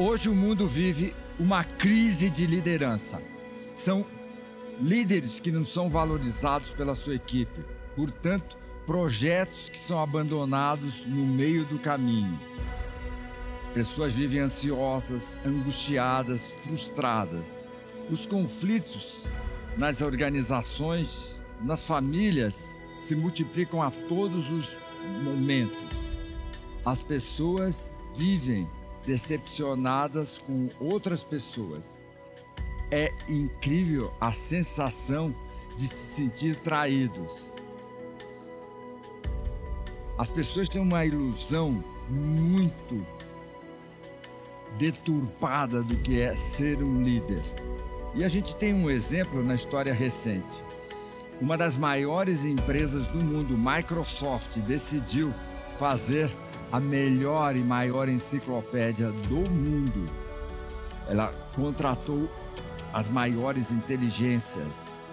Hoje o mundo vive uma crise de liderança. São líderes que não são valorizados pela sua equipe. Portanto, projetos que são abandonados no meio do caminho. Pessoas vivem ansiosas, angustiadas, frustradas. Os conflitos nas organizações, nas famílias, se multiplicam a todos os momentos. As pessoas vivem decepcionadas com outras pessoas. É incrível a sensação de se sentir traídos. As pessoas têm uma ilusão muito deturpada do que é ser um líder. E a gente tem um exemplo na história recente. Uma das maiores empresas do mundo, Microsoft, decidiu fazer a melhor e maior enciclopédia do mundo. Ela contratou as maiores inteligências,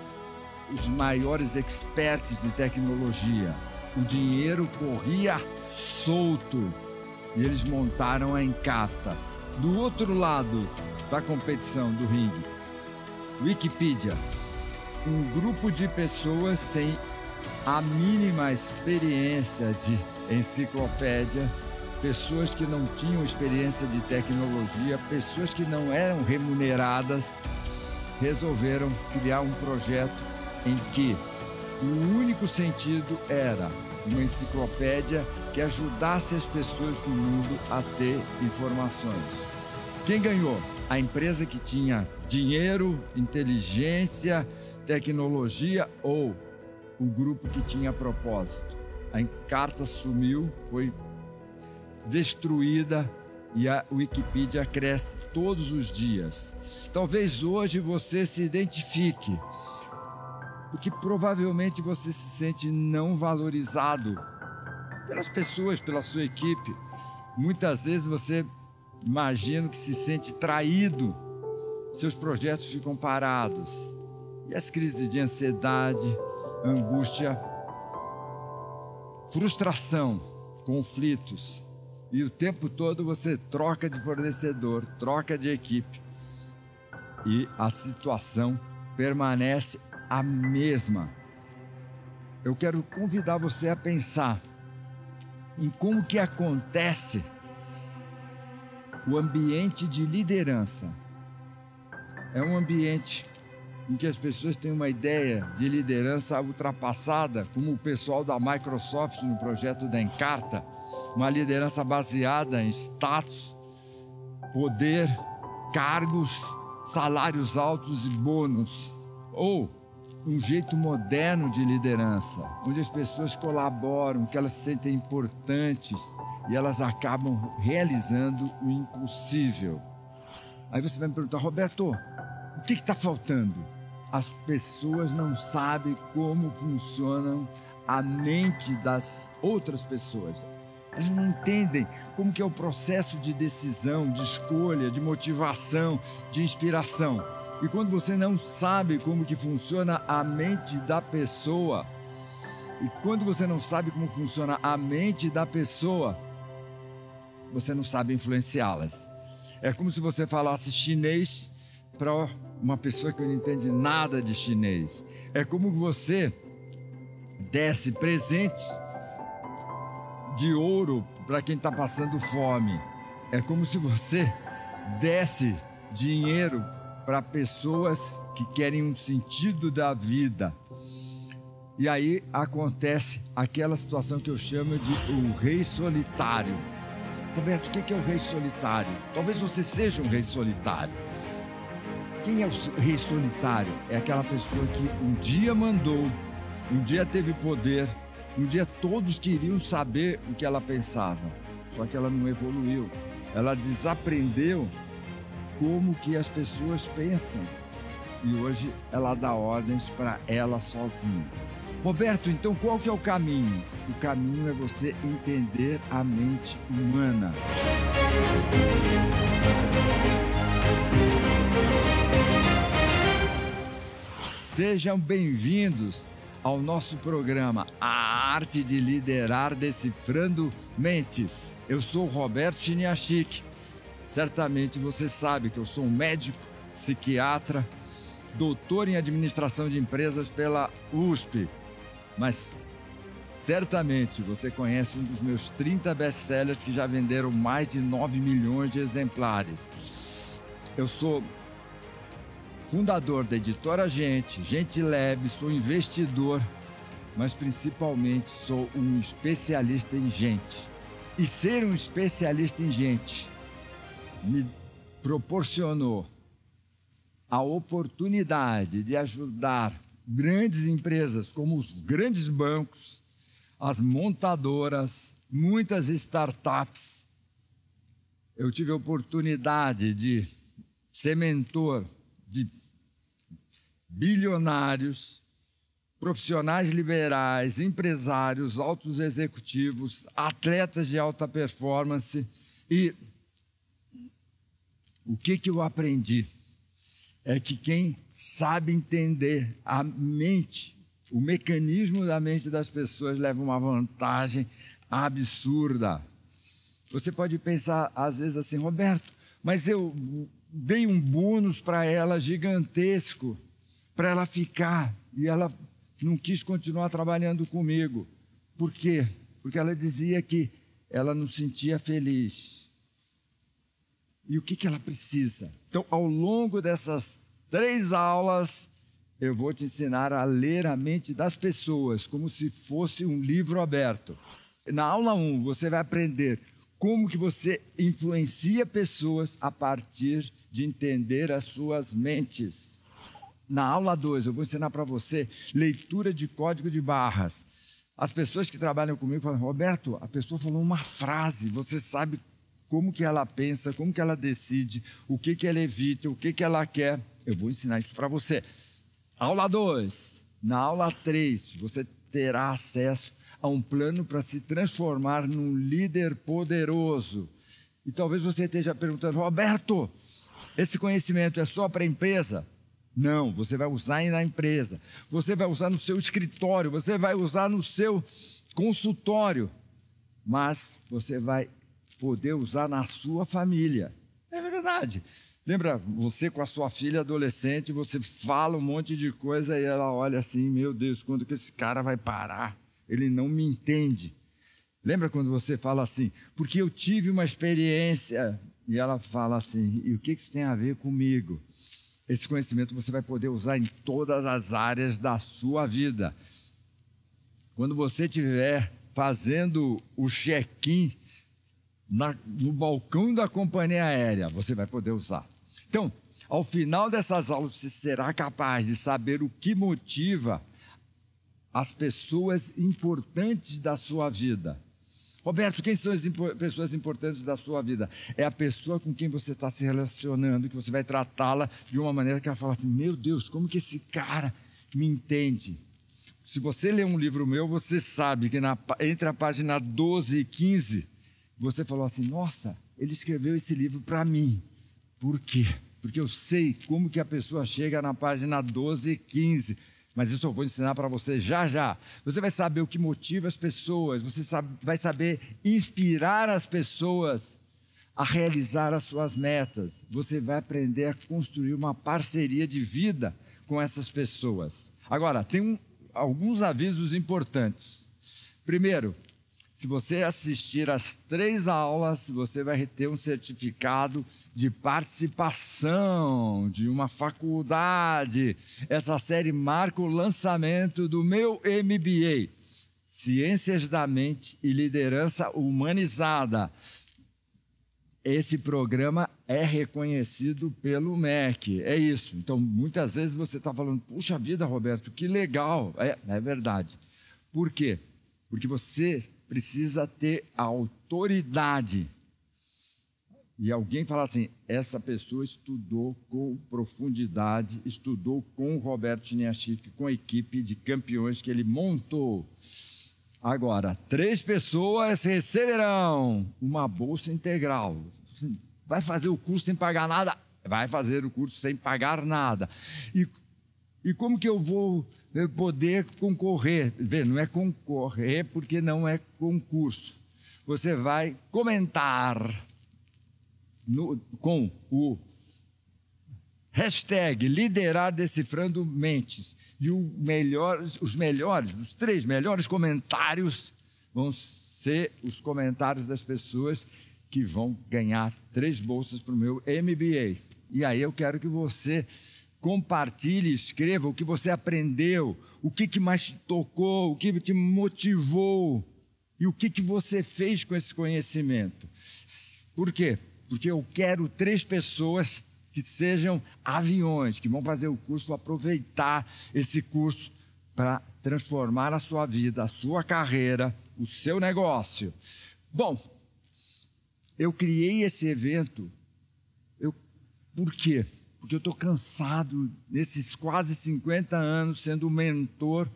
os maiores experts de tecnologia. O dinheiro corria solto e eles montaram a Encarta. Do outro lado da competição do ringue, Wikipedia, um grupo de pessoas sem a mínima experiência de enciclopédia, pessoas que não tinham experiência de tecnologia, pessoas que não eram remuneradas, resolveram criar um projeto em que o único sentido era uma enciclopédia que ajudasse as pessoas do mundo a ter informações. Quem ganhou? A empresa que tinha dinheiro, inteligência, tecnologia ou o grupo que tinha propósito? A Encarta sumiu, foi destruída e a Wikipedia cresce todos os dias. Talvez hoje você se identifique, porque provavelmente você se sente não valorizado pelas pessoas, pela sua equipe. Muitas vezes você imagina que se sente traído, seus projetos ficam parados. E as crises de ansiedade, angústia frustração, conflitos. E o tempo todo você troca de fornecedor, troca de equipe. E a situação permanece a mesma. Eu quero convidar você a pensar em como que acontece o ambiente de liderança. É um ambiente em que as pessoas têm uma ideia de liderança ultrapassada, como o pessoal da Microsoft no projeto da Encarta, uma liderança baseada em status, poder, cargos, salários altos e bônus, ou um jeito moderno de liderança, onde as pessoas colaboram, que elas se sentem importantes e elas acabam realizando o impossível. Aí você vai me perguntar, Roberto, o que está faltando? As pessoas não sabem como funcionam a mente das outras pessoas. Elas não entendem como que é o processo de decisão, de escolha, de motivação, de inspiração. E quando você não sabe como que funciona a mente da pessoa, e quando você não sabe como funciona a mente da pessoa, você não sabe influenciá-las. É como se você falasse chinês para uma pessoa que não entende nada de chinês. É como você desse presentes de ouro para quem está passando fome. É como se você desse dinheiro para pessoas que querem um sentido da vida. E aí acontece aquela situação que eu chamo de o rei solitário. Roberto, o que é o rei solitário? Talvez você seja um rei solitário. Quem é o rei solitário? É aquela pessoa que um dia mandou, um dia teve poder, um dia todos queriam saber o que ela pensava. Só que ela não evoluiu. Ela desaprendeu como que as pessoas pensam. E hoje ela dá ordens para ela sozinha. Roberto, então qual que é o caminho? O caminho é você entender a mente humana. Sejam bem-vindos ao nosso programa A Arte de Liderar Decifrando Mentes. Eu sou Roberto Chiniachik. certamente você sabe que eu sou um médico, psiquiatra, doutor em administração de empresas pela USP. Mas certamente você conhece um dos meus 30 best-sellers que já venderam mais de 9 milhões de exemplares. Eu sou fundador da editora Gente, Gente Leve, sou investidor, mas principalmente sou um especialista em gente. E ser um especialista em gente me proporcionou a oportunidade de ajudar grandes empresas como os grandes bancos, as montadoras, muitas startups. Eu tive a oportunidade de ser mentor de bilionários, profissionais liberais, empresários, altos executivos, atletas de alta performance. E o que, que eu aprendi? É que quem sabe entender a mente, o mecanismo da mente das pessoas leva uma vantagem absurda. Você pode pensar às vezes assim, Roberto, mas eu dei um bônus para ela gigantesco, para ela ficar, e ela não quis continuar trabalhando comigo. Por quê? Porque ela dizia que ela não sentia feliz. E o que, que ela precisa? Então, ao longo dessas três aulas, eu vou te ensinar a ler a mente das pessoas, como se fosse um livro aberto. Na aula 1, um, você vai aprender como que você influencia pessoas a partir de entender as suas mentes. Na aula 2, eu vou ensinar para você leitura de código de barras. As pessoas que trabalham comigo falam, Roberto, a pessoa falou uma frase, você sabe como que ela pensa, como que ela decide, o que que ela evita, o que que ela quer. Eu vou ensinar isso para você. Aula 2. Na aula 3, você terá acesso a um plano para se transformar num líder poderoso. E talvez você esteja perguntando, Roberto, esse conhecimento é só para a empresa? Não, você vai usar na empresa, você vai usar no seu escritório, você vai usar no seu consultório, mas você vai poder usar na sua família. É verdade. Lembra você com a sua filha adolescente, você fala um monte de coisa e ela olha assim, meu Deus, quando que esse cara vai parar? Ele não me entende. Lembra quando você fala assim, porque eu tive uma experiência e ela fala assim: e o que isso tem a ver comigo? Esse conhecimento você vai poder usar em todas as áreas da sua vida. Quando você estiver fazendo o check-in no balcão da companhia aérea, você vai poder usar. Então, ao final dessas aulas, você será capaz de saber o que motiva as pessoas importantes da sua vida. Roberto, quem são as pessoas importantes da sua vida? É a pessoa com quem você está se relacionando, que você vai tratá-la de uma maneira que ela fala assim: meu Deus, como que esse cara me entende? Se você ler um livro meu, você sabe que na, entre a página 12 e 15, você falou assim: nossa, ele escreveu esse livro para mim. Por quê? Porque eu sei como que a pessoa chega na página 12 e 15 mas isso eu vou ensinar para você já já. Você vai saber o que motiva as pessoas, você sabe, vai saber inspirar as pessoas a realizar as suas metas. Você vai aprender a construir uma parceria de vida com essas pessoas. Agora, tem um, alguns avisos importantes. Primeiro, se você assistir às três aulas, você vai ter um certificado de participação de uma faculdade. Essa série marca o lançamento do meu MBA, Ciências da Mente e Liderança Humanizada. Esse programa é reconhecido pelo MEC. É isso. Então, muitas vezes você está falando, puxa vida, Roberto, que legal. É, é verdade. Por quê? Porque você precisa ter autoridade. E alguém fala assim: essa pessoa estudou com profundidade, estudou com o Roberto Chiniachik, com a equipe de campeões que ele montou. Agora, três pessoas receberão uma bolsa integral. Vai fazer o curso sem pagar nada? Vai fazer o curso sem pagar nada. E, e como que eu vou poder concorrer. Não é concorrer porque não é concurso. Você vai comentar no, com o hashtag liderar decifrando mentes e melhor, os melhores, os três melhores comentários vão ser os comentários das pessoas que vão ganhar três bolsas para o meu MBA. E aí eu quero que você compartilhe, escreva o que você aprendeu, o que, que mais te tocou, o que te motivou e o que, que você fez com esse conhecimento. Por quê? Porque eu quero três pessoas que sejam aviões, que vão fazer o curso, aproveitar esse curso para transformar a sua vida, a sua carreira, o seu negócio. Bom, eu criei esse evento. Eu, por quê? Porque eu estou cansado, nesses quase 50 anos, sendo mentor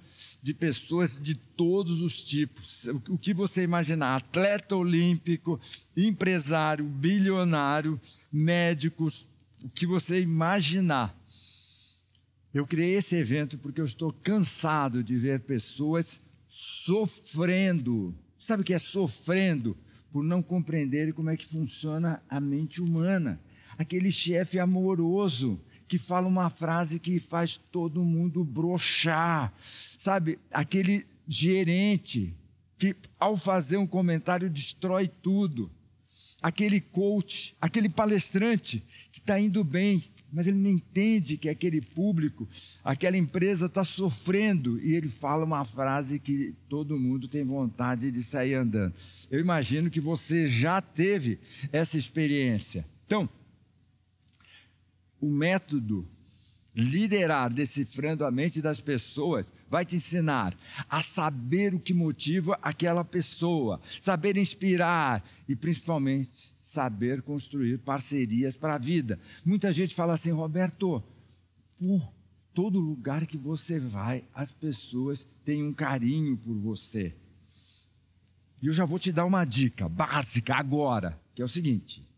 de pessoas de todos os tipos. O que você imaginar: atleta olímpico, empresário, bilionário, médicos, o que você imaginar. Eu criei esse evento porque eu estou cansado de ver pessoas sofrendo. Sabe o que é sofrendo? Por não compreenderem como é que funciona a mente humana. Aquele chefe amoroso que fala uma frase que faz todo mundo brochar. Sabe? Aquele gerente que, ao fazer um comentário, destrói tudo. Aquele coach, aquele palestrante que está indo bem, mas ele não entende que aquele público, aquela empresa está sofrendo e ele fala uma frase que todo mundo tem vontade de sair andando. Eu imagino que você já teve essa experiência. Então, o método liderar decifrando a mente das pessoas vai te ensinar a saber o que motiva aquela pessoa, saber inspirar e principalmente saber construir parcerias para a vida. Muita gente fala assim, Roberto, por todo lugar que você vai, as pessoas têm um carinho por você. E eu já vou te dar uma dica básica agora, que é o seguinte: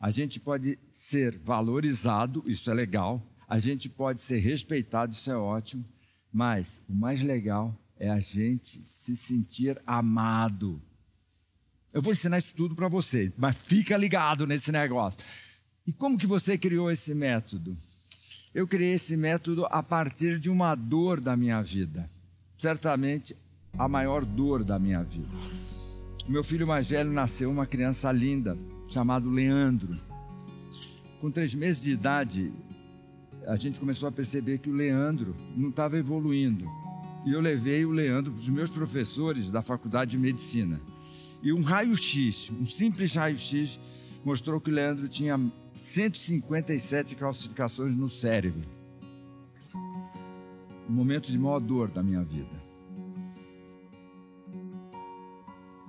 a gente pode ser valorizado, isso é legal, a gente pode ser respeitado, isso é ótimo, mas o mais legal é a gente se sentir amado. Eu vou ensinar isso tudo para você, mas fica ligado nesse negócio. E como que você criou esse método? Eu criei esse método a partir de uma dor da minha vida. Certamente a maior dor da minha vida. Meu filho mais velho nasceu uma criança linda, chamado Leandro. Com três meses de idade, a gente começou a perceber que o Leandro não estava evoluindo. E eu levei o Leandro para os meus professores da faculdade de medicina. E um raio-x, um simples raio-x, mostrou que o Leandro tinha 157 calcificações no cérebro. Um momento de maior dor da minha vida.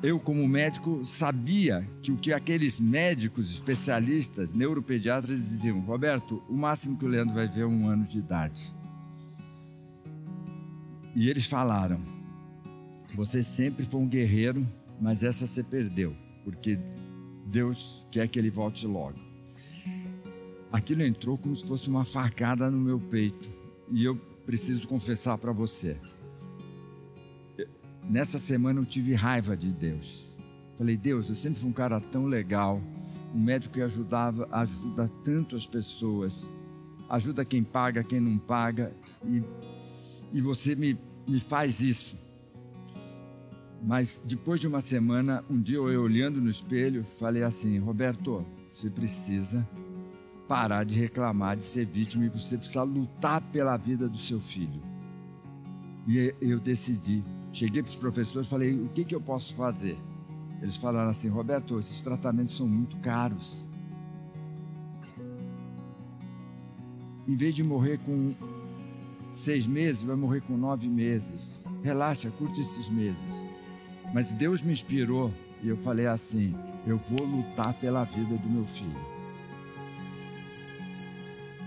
Eu, como médico, sabia que o que aqueles médicos especialistas, neuropediatras, diziam: Roberto, o máximo que o Leandro vai ver é um ano de idade. E eles falaram: Você sempre foi um guerreiro mas essa você perdeu, porque Deus quer que ele volte logo. Aquilo entrou como se fosse uma facada no meu peito, e eu preciso confessar para você. Nessa semana eu tive raiva de Deus. Falei, Deus, eu sempre fui um cara tão legal, um médico que ajudava, ajuda tanto as pessoas, ajuda quem paga, quem não paga, e, e você me, me faz isso. Mas depois de uma semana, um dia eu olhando no espelho, falei assim: Roberto, você precisa parar de reclamar de ser vítima e você precisa lutar pela vida do seu filho. E eu decidi. Cheguei para os professores e falei: o que, que eu posso fazer? Eles falaram assim: Roberto, esses tratamentos são muito caros. Em vez de morrer com seis meses, vai morrer com nove meses. Relaxa, curte esses meses. Mas Deus me inspirou e eu falei assim: eu vou lutar pela vida do meu filho.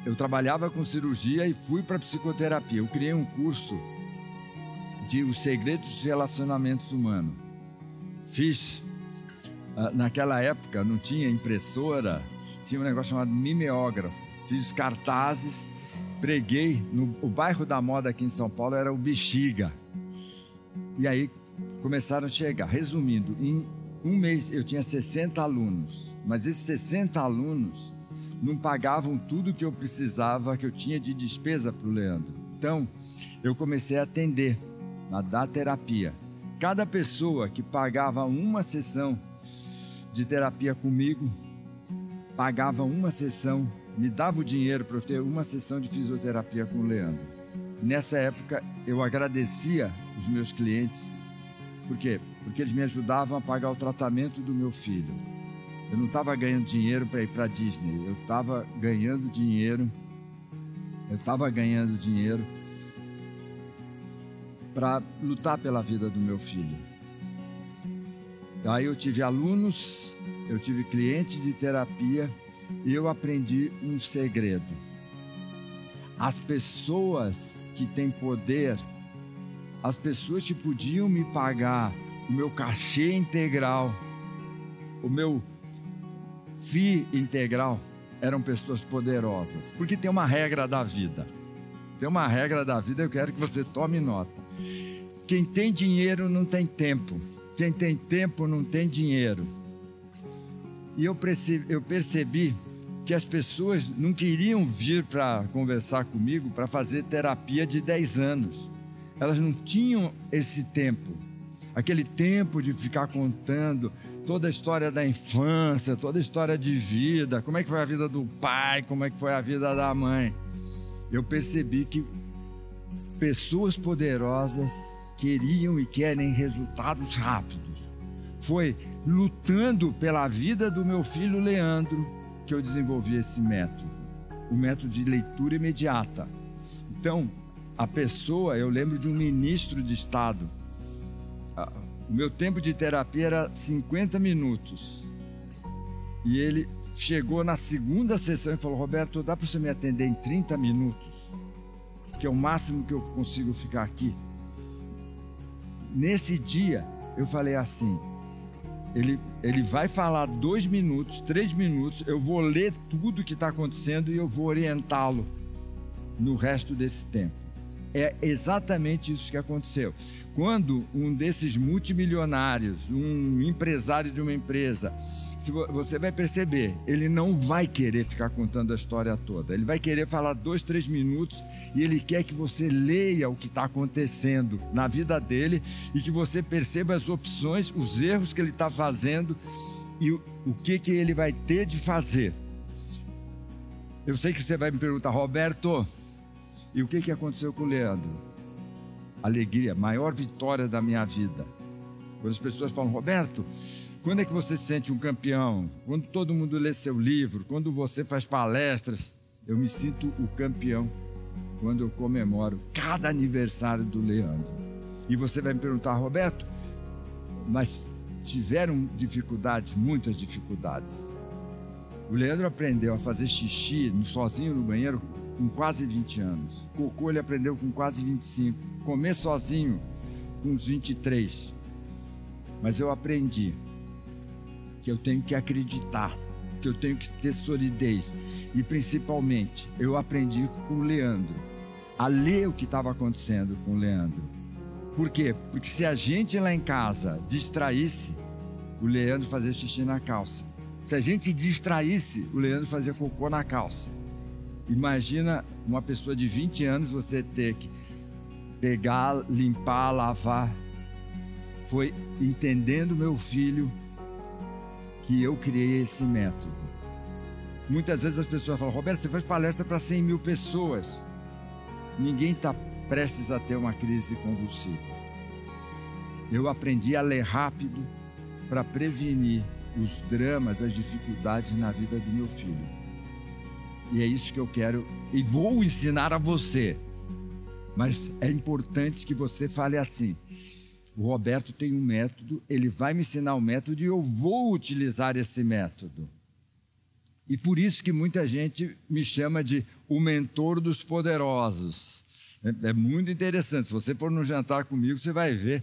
Eu trabalhava com cirurgia e fui para psicoterapia. Eu criei um curso de Os Segredos dos Relacionamentos Humanos. Fiz, ah, naquela época não tinha impressora, tinha um negócio chamado mimeógrafo. Fiz cartazes, preguei no o bairro da moda aqui em São Paulo era o Bexiga. E aí começaram a chegar. Resumindo, em um mês eu tinha 60 alunos. mas esses 60 alunos não pagavam tudo que eu precisava, que eu tinha de despesa para o Leandro. Então, eu comecei a atender, a dar terapia. Cada pessoa que pagava uma sessão de terapia comigo, pagava uma sessão, me dava o dinheiro para eu ter uma sessão de fisioterapia com o Leandro. Nessa época, eu agradecia os meus clientes. Por quê? Porque eles me ajudavam a pagar o tratamento do meu filho. Eu não estava ganhando dinheiro para ir para Disney, eu estava ganhando dinheiro, eu estava ganhando dinheiro para lutar pela vida do meu filho. Aí eu tive alunos, eu tive clientes de terapia e eu aprendi um segredo. As pessoas que têm poder, as pessoas que podiam me pagar o meu cachê integral, o meu FI integral, eram pessoas poderosas. Porque tem uma regra da vida. Tem uma regra da vida, eu quero que você tome nota. Quem tem dinheiro não tem tempo. Quem tem tempo não tem dinheiro. E eu percebi, eu percebi que as pessoas não queriam vir para conversar comigo para fazer terapia de 10 anos. Elas não tinham esse tempo. Aquele tempo de ficar contando toda a história da infância, toda a história de vida, como é que foi a vida do pai, como é que foi a vida da mãe. Eu percebi que pessoas poderosas queriam e querem resultados rápidos. Foi lutando pela vida do meu filho Leandro que eu desenvolvi esse método, o método de leitura imediata. Então, a pessoa, eu lembro de um ministro de Estado, o meu tempo de terapia era 50 minutos. E ele chegou na segunda sessão e falou: Roberto, dá para você me atender em 30 minutos? Que é o máximo que eu consigo ficar aqui. Nesse dia, eu falei assim: ele, ele vai falar dois minutos, três minutos, eu vou ler tudo que está acontecendo e eu vou orientá-lo no resto desse tempo. É exatamente isso que aconteceu. Quando um desses multimilionários, um empresário de uma empresa, você vai perceber, ele não vai querer ficar contando a história toda. Ele vai querer falar dois, três minutos e ele quer que você leia o que está acontecendo na vida dele e que você perceba as opções, os erros que ele está fazendo e o, o que, que ele vai ter de fazer. Eu sei que você vai me perguntar, Roberto, e o que, que aconteceu com o Leandro? Alegria, maior vitória da minha vida. Quando as pessoas falam, Roberto, quando é que você se sente um campeão? Quando todo mundo lê seu livro, quando você faz palestras, eu me sinto o campeão quando eu comemoro cada aniversário do Leandro. E você vai me perguntar, Roberto, mas tiveram dificuldades, muitas dificuldades. O Leandro aprendeu a fazer xixi sozinho no banheiro com quase 20 anos. Cocô ele aprendeu com quase 25. Comer sozinho com uns 23. Mas eu aprendi que eu tenho que acreditar, que eu tenho que ter solidez. E principalmente, eu aprendi com o Leandro a ler o que estava acontecendo com o Leandro. Por quê? Porque se a gente lá em casa distraísse, o Leandro fazia xixi na calça. Se a gente distraísse, o Leandro fazia cocô na calça. Imagina uma pessoa de 20 anos você ter que pegar, limpar, lavar. Foi entendendo meu filho que eu criei esse método. Muitas vezes as pessoas falam, Roberto, você faz palestra para 100 mil pessoas. Ninguém está prestes a ter uma crise convulsiva. Eu aprendi a ler rápido para prevenir os dramas, as dificuldades na vida do meu filho. E é isso que eu quero e vou ensinar a você. Mas é importante que você fale assim: o Roberto tem um método, ele vai me ensinar o um método e eu vou utilizar esse método. E por isso que muita gente me chama de o mentor dos poderosos. É, é muito interessante. Se você for no jantar comigo, você vai ver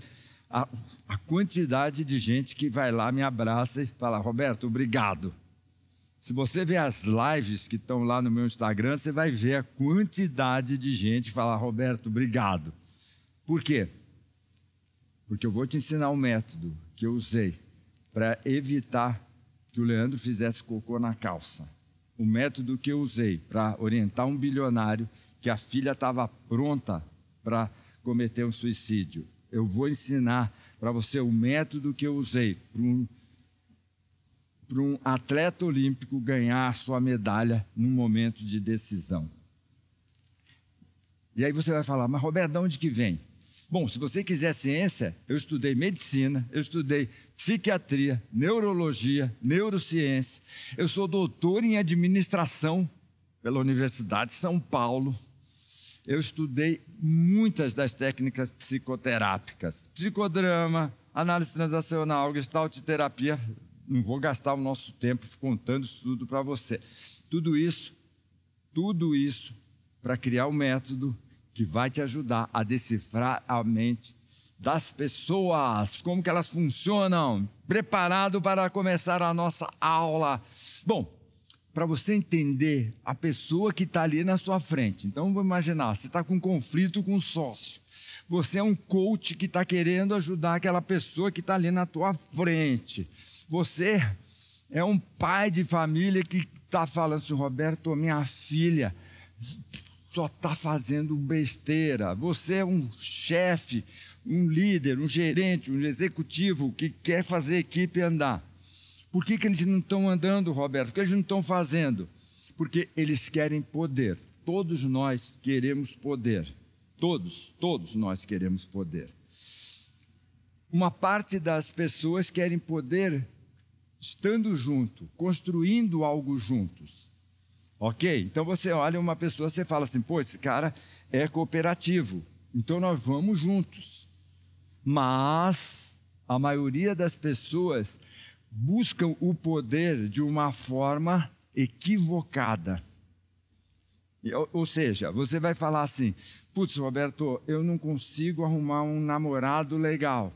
a, a quantidade de gente que vai lá, me abraça e fala: Roberto, obrigado. Se você ver as lives que estão lá no meu Instagram, você vai ver a quantidade de gente que fala: Roberto, obrigado. Por quê? Porque eu vou te ensinar um método que eu usei para evitar que o Leandro fizesse cocô na calça. O método que eu usei para orientar um bilionário que a filha estava pronta para cometer um suicídio. Eu vou ensinar para você o método que eu usei para um, um atleta olímpico ganhar sua medalha num momento de decisão. E aí você vai falar, mas Roberto, de onde que vem? Bom, se você quiser ciência, eu estudei medicina, eu estudei psiquiatria, neurologia, neurociência. Eu sou doutor em administração pela Universidade de São Paulo. Eu estudei muitas das técnicas psicoterápicas, psicodrama, análise transacional, gestalt terapia. Não vou gastar o nosso tempo contando isso tudo para você. Tudo isso, tudo isso para criar um método que vai te ajudar a decifrar a mente das pessoas, como que elas funcionam. Preparado para começar a nossa aula. Bom, para você entender a pessoa que está ali na sua frente. Então, vamos imaginar, você está com um conflito com o sócio. Você é um coach que está querendo ajudar aquela pessoa que está ali na tua frente. Você é um pai de família que está falando assim, Roberto, minha filha só está fazendo besteira. Você é um chefe, um líder, um gerente, um executivo que quer fazer a equipe andar. Por que, que eles não estão andando, Roberto? Por que eles não estão fazendo? Porque eles querem poder. Todos nós queremos poder. Todos, todos nós queremos poder. Uma parte das pessoas querem poder estando junto, construindo algo juntos. Ok? Então você olha uma pessoa, você fala assim, pô, esse cara é cooperativo, então nós vamos juntos. Mas a maioria das pessoas buscam o poder de uma forma equivocada. Ou seja, você vai falar assim: putz, Roberto, eu não consigo arrumar um namorado legal.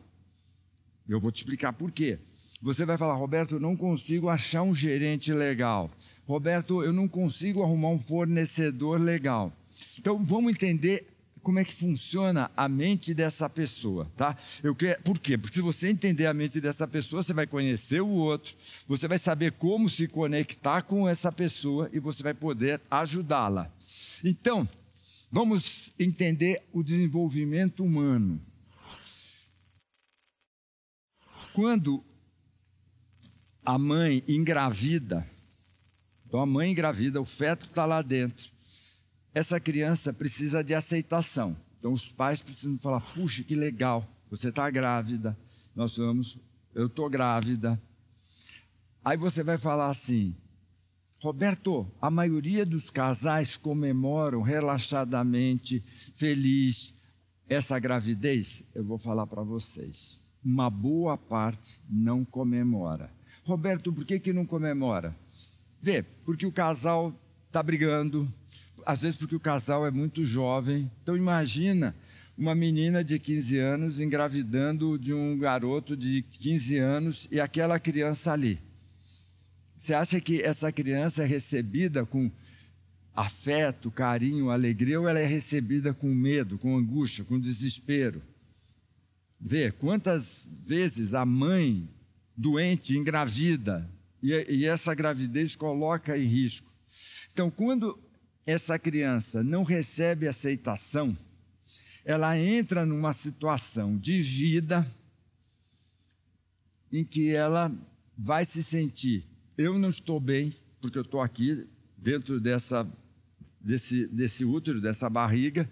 Eu vou te explicar por quê. Você vai falar, Roberto, eu não consigo achar um gerente legal. Roberto, eu não consigo arrumar um fornecedor legal. Então vamos entender como é que funciona a mente dessa pessoa, tá? Eu quero, por quê? Porque se você entender a mente dessa pessoa, você vai conhecer o outro, você vai saber como se conectar com essa pessoa e você vai poder ajudá-la. Então, vamos entender o desenvolvimento humano. Quando a mãe engravida, então a mãe engravida, o feto está lá dentro. Essa criança precisa de aceitação. Então os pais precisam falar: puxa, que legal, você está grávida, nós vamos, eu estou grávida. Aí você vai falar assim: Roberto, a maioria dos casais comemoram relaxadamente, feliz, essa gravidez. Eu vou falar para vocês. Uma boa parte não comemora. Roberto, por que, que não comemora? Vê, porque o casal está brigando, às vezes porque o casal é muito jovem. Então imagina uma menina de 15 anos engravidando de um garoto de 15 anos e aquela criança ali. Você acha que essa criança é recebida com afeto, carinho, alegria ou ela é recebida com medo, com angústia, com desespero? Vê quantas vezes a mãe doente engravida e, e essa gravidez coloca em risco. Então, quando essa criança não recebe aceitação, ela entra numa situação de vida em que ela vai se sentir: eu não estou bem, porque eu estou aqui dentro dessa, desse, desse útero, dessa barriga,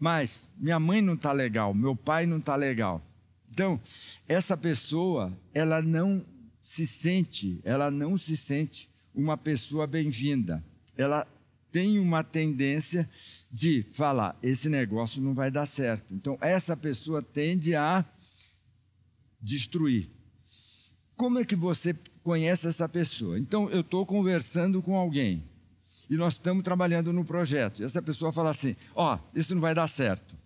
mas minha mãe não está legal, meu pai não está legal. Então, essa pessoa, ela não se sente, ela não se sente uma pessoa bem-vinda. Ela tem uma tendência de falar: esse negócio não vai dar certo. Então, essa pessoa tende a destruir. Como é que você conhece essa pessoa? Então, eu estou conversando com alguém e nós estamos trabalhando no projeto. E essa pessoa fala assim: Ó, oh, isso não vai dar certo.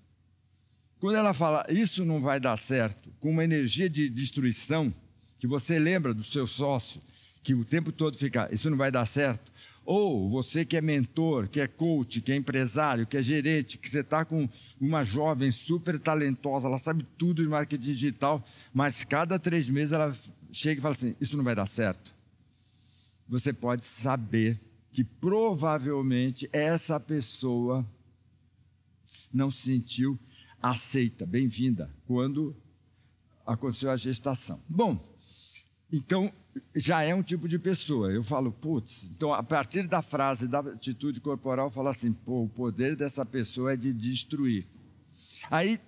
Quando ela fala isso não vai dar certo, com uma energia de destruição, que você lembra do seu sócio, que o tempo todo fica, isso não vai dar certo. Ou você que é mentor, que é coach, que é empresário, que é gerente, que você está com uma jovem super talentosa, ela sabe tudo de marketing digital, mas cada três meses ela chega e fala assim: Isso não vai dar certo. você pode saber que provavelmente essa pessoa não se sentiu aceita, bem-vinda, quando aconteceu a gestação. Bom, então já é um tipo de pessoa. Eu falo, putz, então a partir da frase, da atitude corporal, eu falo assim, pô, o poder dessa pessoa é de destruir. Aí,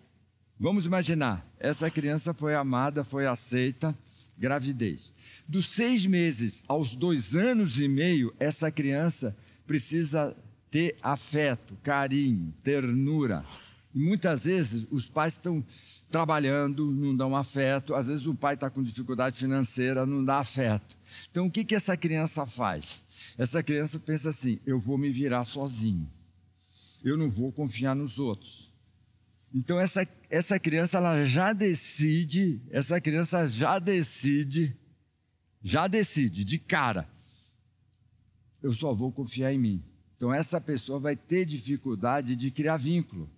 vamos imaginar, essa criança foi amada, foi aceita, gravidez. Dos seis meses aos dois anos e meio, essa criança precisa ter afeto, carinho, ternura. E muitas vezes os pais estão trabalhando, não dão afeto. Às vezes o pai está com dificuldade financeira, não dá afeto. Então o que, que essa criança faz? Essa criança pensa assim: eu vou me virar sozinho. Eu não vou confiar nos outros. Então essa, essa criança ela já decide, essa criança já decide já decide de cara, eu só vou confiar em mim. Então essa pessoa vai ter dificuldade de criar vínculo.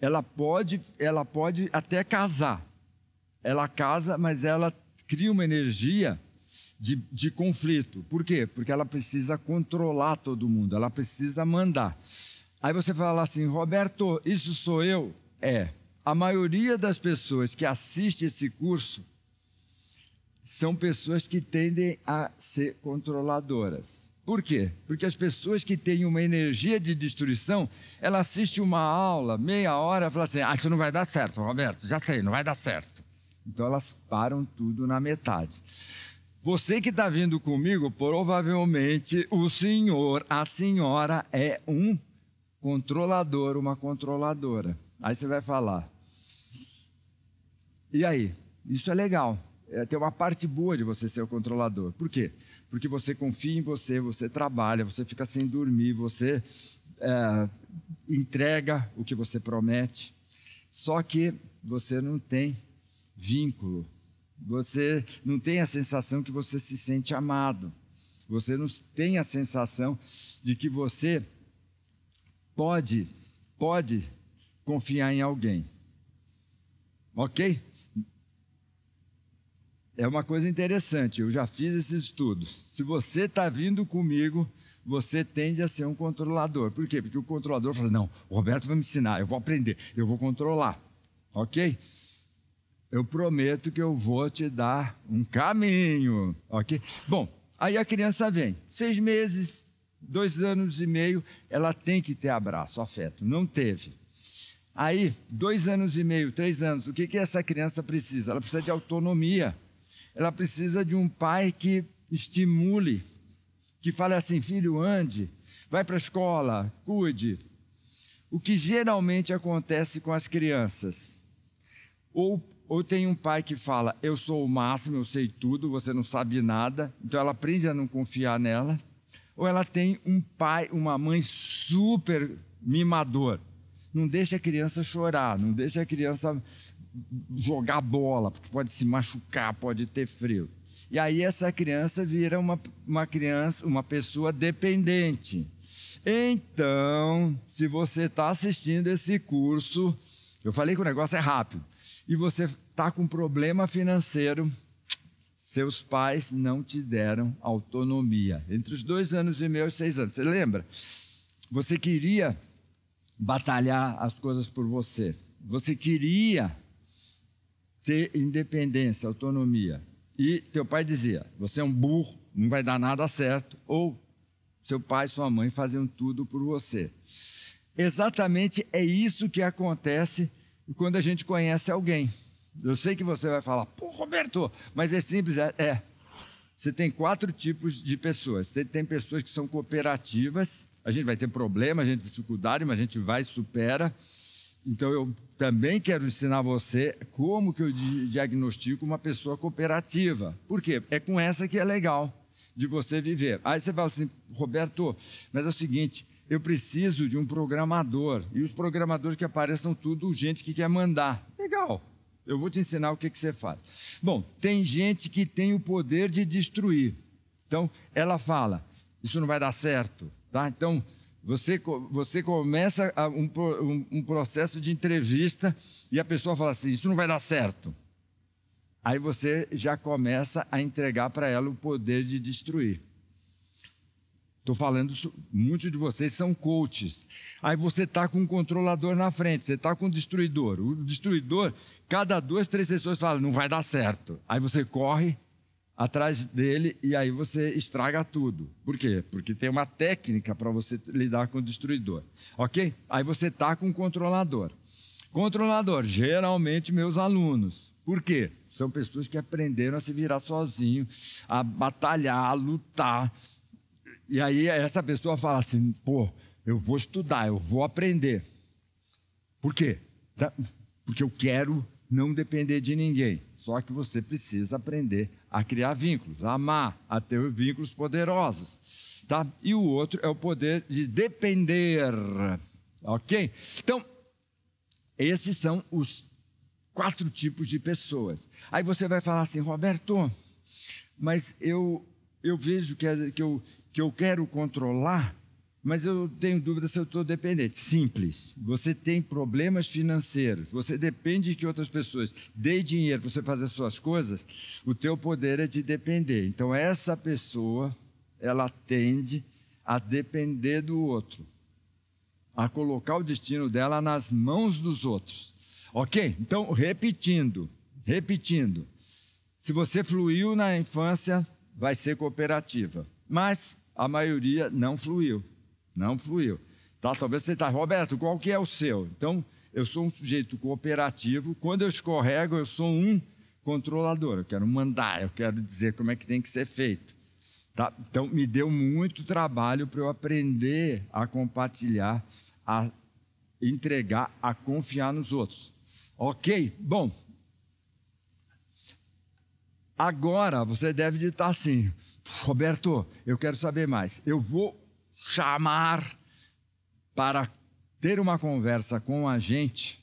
Ela pode, ela pode até casar. Ela casa, mas ela cria uma energia de, de conflito. Por quê? Porque ela precisa controlar todo mundo, ela precisa mandar. Aí você fala assim, Roberto, isso sou eu? É. A maioria das pessoas que assiste esse curso são pessoas que tendem a ser controladoras. Por quê? Porque as pessoas que têm uma energia de destruição, ela assiste uma aula, meia hora, e fala assim: ah, isso não vai dar certo, Roberto, já sei, não vai dar certo. Então elas param tudo na metade. Você que está vindo comigo, provavelmente o senhor, a senhora é um controlador, uma controladora. Aí você vai falar. E aí? Isso é legal é, tem uma parte boa de você ser o controlador. Por quê? Porque você confia em você, você trabalha, você fica sem dormir, você é, entrega o que você promete. Só que você não tem vínculo, você não tem a sensação que você se sente amado, você não tem a sensação de que você pode, pode confiar em alguém. Ok? É uma coisa interessante, eu já fiz esse estudo. Se você está vindo comigo, você tende a ser um controlador. Por quê? Porque o controlador fala: não, o Roberto vai me ensinar, eu vou aprender, eu vou controlar. Ok? Eu prometo que eu vou te dar um caminho. Ok? Bom, aí a criança vem, seis meses, dois anos e meio, ela tem que ter abraço, afeto. Não teve. Aí, dois anos e meio, três anos, o que, que essa criança precisa? Ela precisa de autonomia ela precisa de um pai que estimule, que fale assim: filho, ande, vai para a escola, cuide. O que geralmente acontece com as crianças. Ou, ou tem um pai que fala: eu sou o máximo, eu sei tudo, você não sabe nada, então ela aprende a não confiar nela. Ou ela tem um pai, uma mãe super mimador. Não deixa a criança chorar, não deixa a criança jogar bola, porque pode se machucar, pode ter frio. E aí essa criança vira uma, uma criança, uma pessoa dependente. Então, se você está assistindo esse curso, eu falei que o negócio é rápido, e você está com problema financeiro, seus pais não te deram autonomia. Entre os dois anos e meio e seis anos. Você lembra? Você queria batalhar as coisas por você. Você queria ter independência, autonomia. E teu pai dizia: você é um burro, não vai dar nada certo. Ou seu pai e sua mãe faziam tudo por você. Exatamente é isso que acontece quando a gente conhece alguém. Eu sei que você vai falar, pô, Roberto, mas é simples, é. é. Você tem quatro tipos de pessoas. Você tem pessoas que são cooperativas, a gente vai ter problema, a gente tem dificuldade, mas a gente vai e supera. Então eu também quero ensinar você como que eu diagnostico uma pessoa cooperativa. Por quê? É com essa que é legal de você viver. Aí você fala assim, Roberto, mas é o seguinte, eu preciso de um programador. E os programadores que apareçam tudo gente que quer mandar. Legal. Eu vou te ensinar o que, que você faz. Bom, tem gente que tem o poder de destruir. Então, ela fala, isso não vai dar certo, tá? Então, você, você começa um, um, um, processo de entrevista e a pessoa fala assim: Isso não vai dar certo. Aí você já começa a entregar para ela o poder de destruir. Estou falando, muitos de vocês são coaches. Aí você está com um controlador na frente, você está com um destruidor. O destruidor, cada duas, três sessões fala, não vai dar certo. Aí você corre atrás dele e aí você estraga tudo. Por quê? Porque tem uma técnica para você lidar com o destruidor. Ok? Aí você está com um controlador. Controlador, geralmente meus alunos. Por quê? São pessoas que aprenderam a se virar sozinho, a batalhar, a lutar. E aí essa pessoa fala assim: pô, eu vou estudar, eu vou aprender. Por quê? Tá, porque eu quero não depender de ninguém. Só que você precisa aprender a criar vínculos, a amar, a ter vínculos poderosos. Tá? E o outro é o poder de depender. Ok? Então, esses são os quatro tipos de pessoas. Aí você vai falar assim, Roberto, mas eu, eu vejo que, é, que, eu, que eu quero controlar, mas eu tenho dúvida se eu estou dependente. Simples. Você tem problemas financeiros, você depende que outras pessoas deem dinheiro para você fazer suas coisas, o teu poder é de depender. Então essa pessoa, ela tende a depender do outro a colocar o destino dela nas mãos dos outros. Ok? Então, repetindo, repetindo. Se você fluiu na infância, vai ser cooperativa. Mas a maioria não fluiu. Não fluiu. Tá? Talvez você está, Roberto, qual que é o seu? Então, eu sou um sujeito cooperativo. Quando eu escorrego, eu sou um controlador. Eu quero mandar, eu quero dizer como é que tem que ser feito. Tá? Então, me deu muito trabalho para eu aprender a compartilhar a entregar, a confiar nos outros. Ok? Bom, agora você deve estar assim, Roberto, eu quero saber mais. Eu vou chamar para ter uma conversa com a gente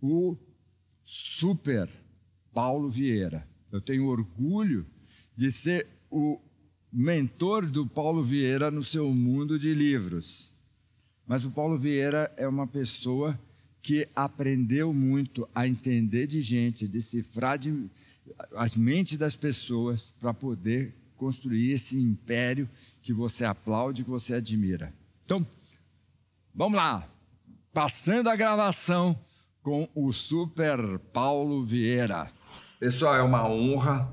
o super Paulo Vieira. Eu tenho orgulho de ser o mentor do Paulo Vieira no seu mundo de livros. Mas o Paulo Vieira é uma pessoa que aprendeu muito a entender de gente, decifrar de, as mentes das pessoas para poder construir esse império que você aplaude, que você admira. Então, vamos lá. Passando a gravação com o Super Paulo Vieira. Pessoal, é uma honra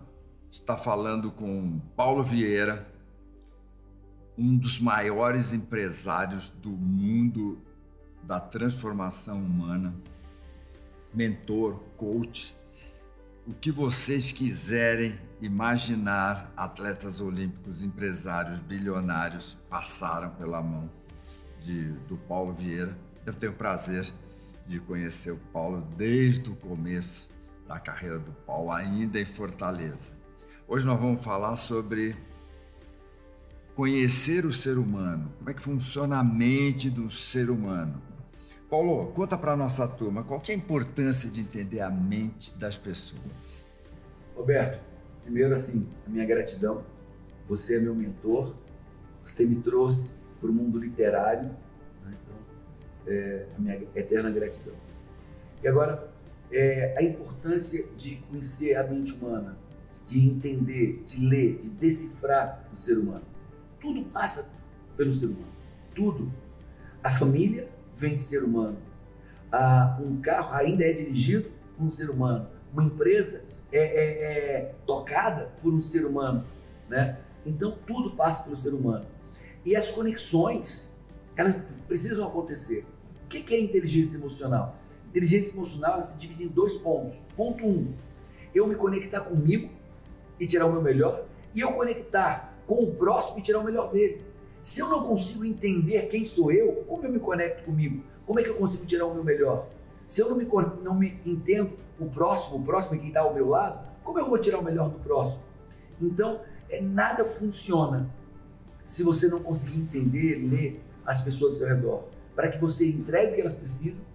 estar falando com Paulo Vieira, um dos maiores empresários do mundo da transformação humana, mentor, coach, o que vocês quiserem imaginar, atletas olímpicos, empresários, bilionários passaram pela mão de, do Paulo Vieira. Eu tenho o prazer de conhecer o Paulo desde o começo da carreira do Paulo, ainda em Fortaleza. Hoje nós vamos falar sobre conhecer o ser humano, como é que funciona a mente do ser humano. Paulo, conta para nossa turma, qual é a importância de entender a mente das pessoas? Roberto, primeiro assim, a minha gratidão. Você é meu mentor, você me trouxe para o mundo literário, né? então, é, a minha eterna gratidão. E agora, é, a importância de conhecer a mente humana, de entender, de ler, de decifrar o ser humano. Tudo passa pelo ser humano. Tudo. A família vem de ser humano. Ah, um carro ainda é dirigido por um ser humano. Uma empresa é, é, é tocada por um ser humano. Né? Então tudo passa pelo ser humano. E as conexões, elas precisam acontecer. O que é inteligência emocional? Inteligência emocional se divide em dois pontos. Ponto um, eu me conectar comigo e tirar o meu melhor, e eu conectar com o próximo e tirar o melhor dele. Se eu não consigo entender quem sou eu, como eu me conecto comigo? Como é que eu consigo tirar o meu melhor? Se eu não me, não me entendo o próximo, o próximo é quem está ao meu lado, como eu vou tirar o melhor do próximo? Então, é, nada funciona se você não conseguir entender, ler as pessoas ao seu redor, para que você entregue o que elas precisam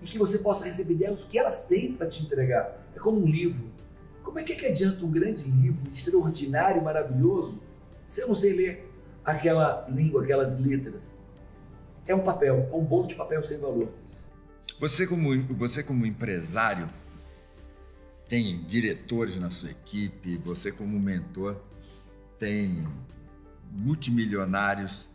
e que você possa receber delas o que elas têm para te entregar. É como um livro. Como é que, é que adianta um grande livro, extraordinário, maravilhoso, se eu não sei ler aquela língua, aquelas letras, é um papel, é um bolo de papel sem valor. Você como, você como empresário, tem diretores na sua equipe, você como mentor, tem multimilionários.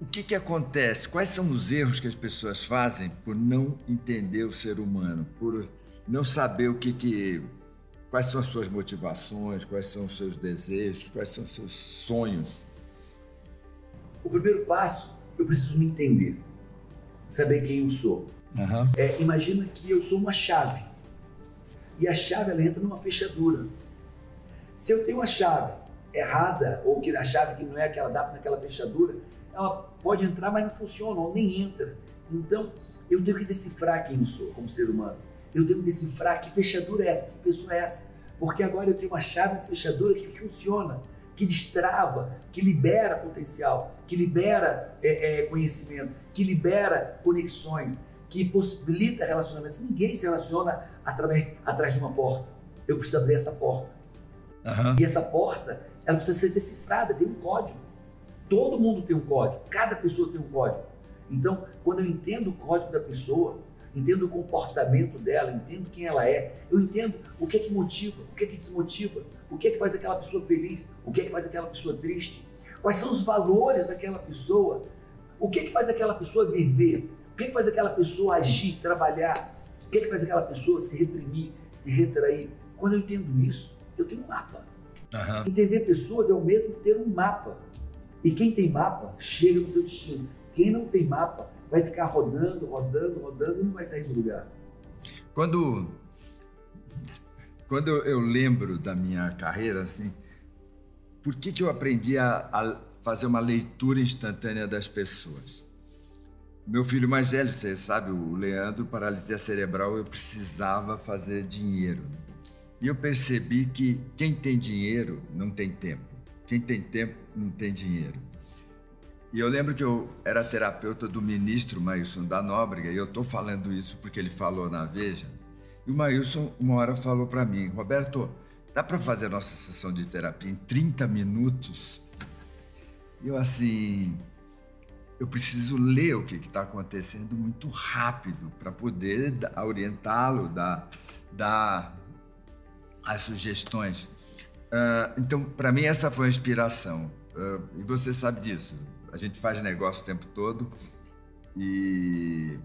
O que, que acontece? Quais são os erros que as pessoas fazem por não entender o ser humano, por não saber o que, que quais são as suas motivações, quais são os seus desejos, quais são os seus sonhos? O primeiro passo, eu preciso me entender, saber quem eu sou. Uhum. É, imagina que eu sou uma chave e a chave ela entra numa fechadura. Se eu tenho uma chave errada ou que a chave que não é aquela dá naquela fechadura, ela pode entrar, mas não funciona ou nem entra. Então eu tenho que decifrar quem eu sou como ser humano. Eu tenho que decifrar que fechadura é essa, que pessoa é essa, porque agora eu tenho uma chave, uma fechadura que funciona, que destrava, que libera potencial, que libera é, é, conhecimento, que libera conexões, que possibilita relacionamentos. Ninguém se relaciona através, atrás de uma porta. Eu preciso abrir essa porta. Uhum. E essa porta, ela precisa ser decifrada, tem um código. Todo mundo tem um código, cada pessoa tem um código. Então, quando eu entendo o código da pessoa, entendo o comportamento dela, entendo quem ela é, eu entendo o que é que motiva, o que é que desmotiva, o que é que faz aquela pessoa feliz, o que é que faz aquela pessoa triste, quais são os valores daquela pessoa, o que é que faz aquela pessoa viver, o que, é que faz aquela pessoa agir, trabalhar? O que, é que faz aquela pessoa se reprimir, se retrair? Quando eu entendo isso, eu tenho um mapa. Uhum. Entender pessoas é o mesmo que ter um mapa. E quem tem mapa chega no seu destino. Quem não tem mapa vai ficar rodando, rodando, rodando e não vai sair do lugar. Quando, quando eu lembro da minha carreira, assim, por que, que eu aprendi a, a fazer uma leitura instantânea das pessoas? Meu filho mais velho, você sabe, o Leandro, paralisia cerebral, eu precisava fazer dinheiro. E eu percebi que quem tem dinheiro não tem tempo. Quem tem tempo não tem dinheiro. E eu lembro que eu era terapeuta do ministro Maílson da Nóbrega, e eu estou falando isso porque ele falou na Veja. E o Maílson, uma hora, falou para mim: Roberto, dá para fazer a nossa sessão de terapia em 30 minutos? E eu, assim, eu preciso ler o que está acontecendo muito rápido para poder orientá-lo, dar, dar as sugestões. Uh, então, para mim, essa foi a inspiração. Uh, e você sabe disso. A gente faz negócio o tempo todo e,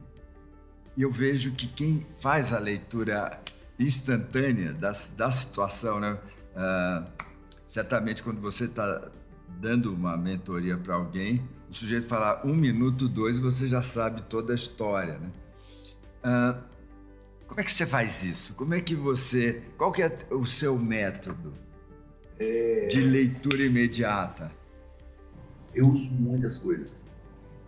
eu vejo que quem faz a leitura instantânea da, da situação, né? Uh, certamente, quando você está dando uma mentoria para alguém, o sujeito falar um minuto, dois, você já sabe toda a história, né? Ah, como é que você faz isso? Como é que você... Qual que é o seu método é... de leitura imediata? Eu uso muitas coisas.